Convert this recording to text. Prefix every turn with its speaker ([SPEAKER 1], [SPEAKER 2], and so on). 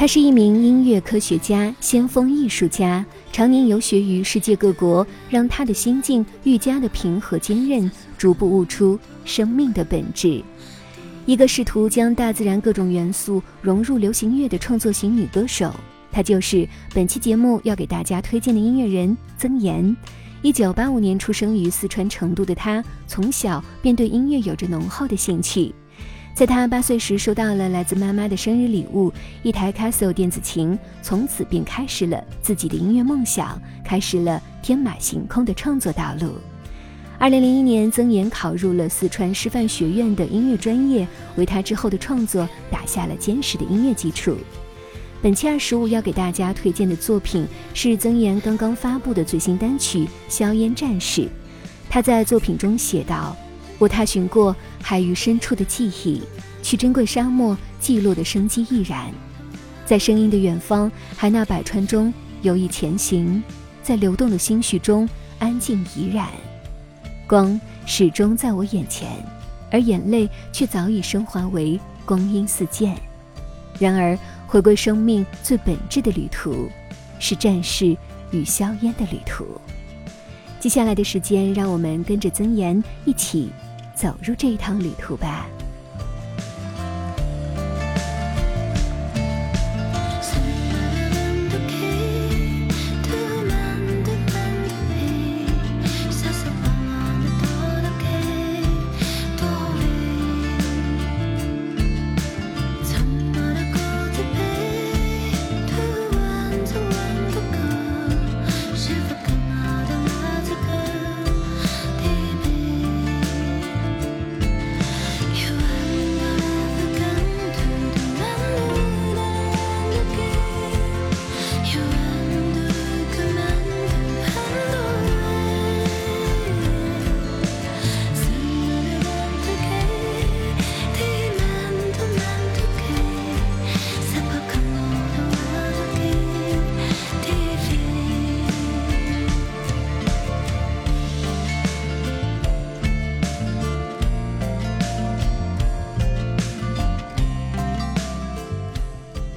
[SPEAKER 1] 他是一名音乐科学家、先锋艺术家，常年游学于世界各国，让他的心境愈加的平和坚韧，逐步悟出生命的本质。一个试图将大自然各种元素融入流行乐的创作型女歌手，她就是本期节目要给大家推荐的音乐人曾岩。一九八五年出生于四川成都的她，从小便对音乐有着浓厚的兴趣。在他八岁时，收到了来自妈妈的生日礼物——一台 Casio 电子琴，从此便开始了自己的音乐梦想，开始了天马行空的创作道路。二零零一年，曾岩考入了四川师范学院的音乐专业，为他之后的创作打下了坚实的音乐基础。本期二十五要给大家推荐的作品是曾岩刚刚发布的最新单曲《硝烟战士》。他在作品中写道。我踏寻过海域深处的记忆，去珍贵沙漠记录的生机依然，在声音的远方，海纳百川中游弋前行，在流动的心绪中安静怡然。光始终在我眼前，而眼泪却早已升华为光阴似箭。然而，回归生命最本质的旅途，是战士与硝烟的旅途。接下来的时间，让我们跟着曾岩一起。走入这一趟旅途吧。